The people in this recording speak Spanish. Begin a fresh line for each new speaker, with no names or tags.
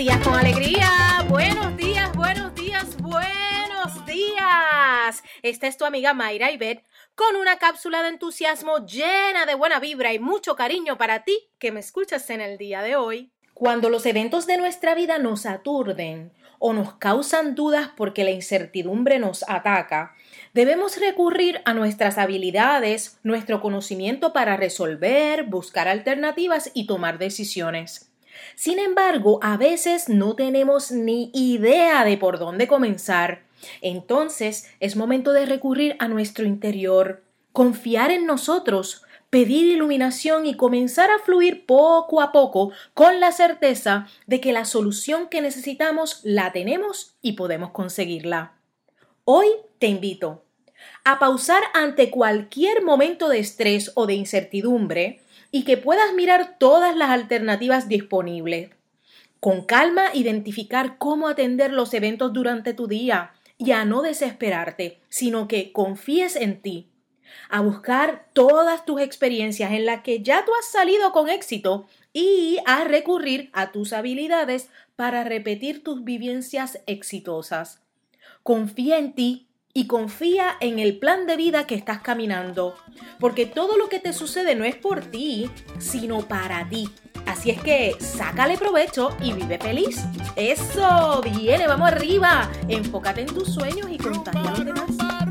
días con alegría. Buenos días, buenos días, buenos días. Esta es tu amiga Mayra Ibet con una cápsula de entusiasmo llena de buena vibra y mucho cariño para ti que me escuchas en el día de hoy. Cuando los eventos de nuestra vida nos aturden o nos causan dudas porque la incertidumbre nos ataca, debemos recurrir a nuestras habilidades, nuestro conocimiento para resolver, buscar alternativas y tomar decisiones. Sin embargo, a veces no tenemos ni idea de por dónde comenzar. Entonces es momento de recurrir a nuestro interior, confiar en nosotros, pedir iluminación y comenzar a fluir poco a poco con la certeza de que la solución que necesitamos la tenemos y podemos conseguirla. Hoy te invito a pausar ante cualquier momento de estrés o de incertidumbre y que puedas mirar todas las alternativas disponibles. Con calma identificar cómo atender los eventos durante tu día y a no desesperarte, sino que confíes en ti, a buscar todas tus experiencias en las que ya tú has salido con éxito y a recurrir a tus habilidades para repetir tus vivencias exitosas. Confía en ti y confía en el plan de vida que estás caminando, porque todo lo que te sucede no es por ti, sino para ti. Así es que sácale provecho y vive feliz. Eso, viene, vamos arriba. Enfócate en tus sueños y contagia a los demás.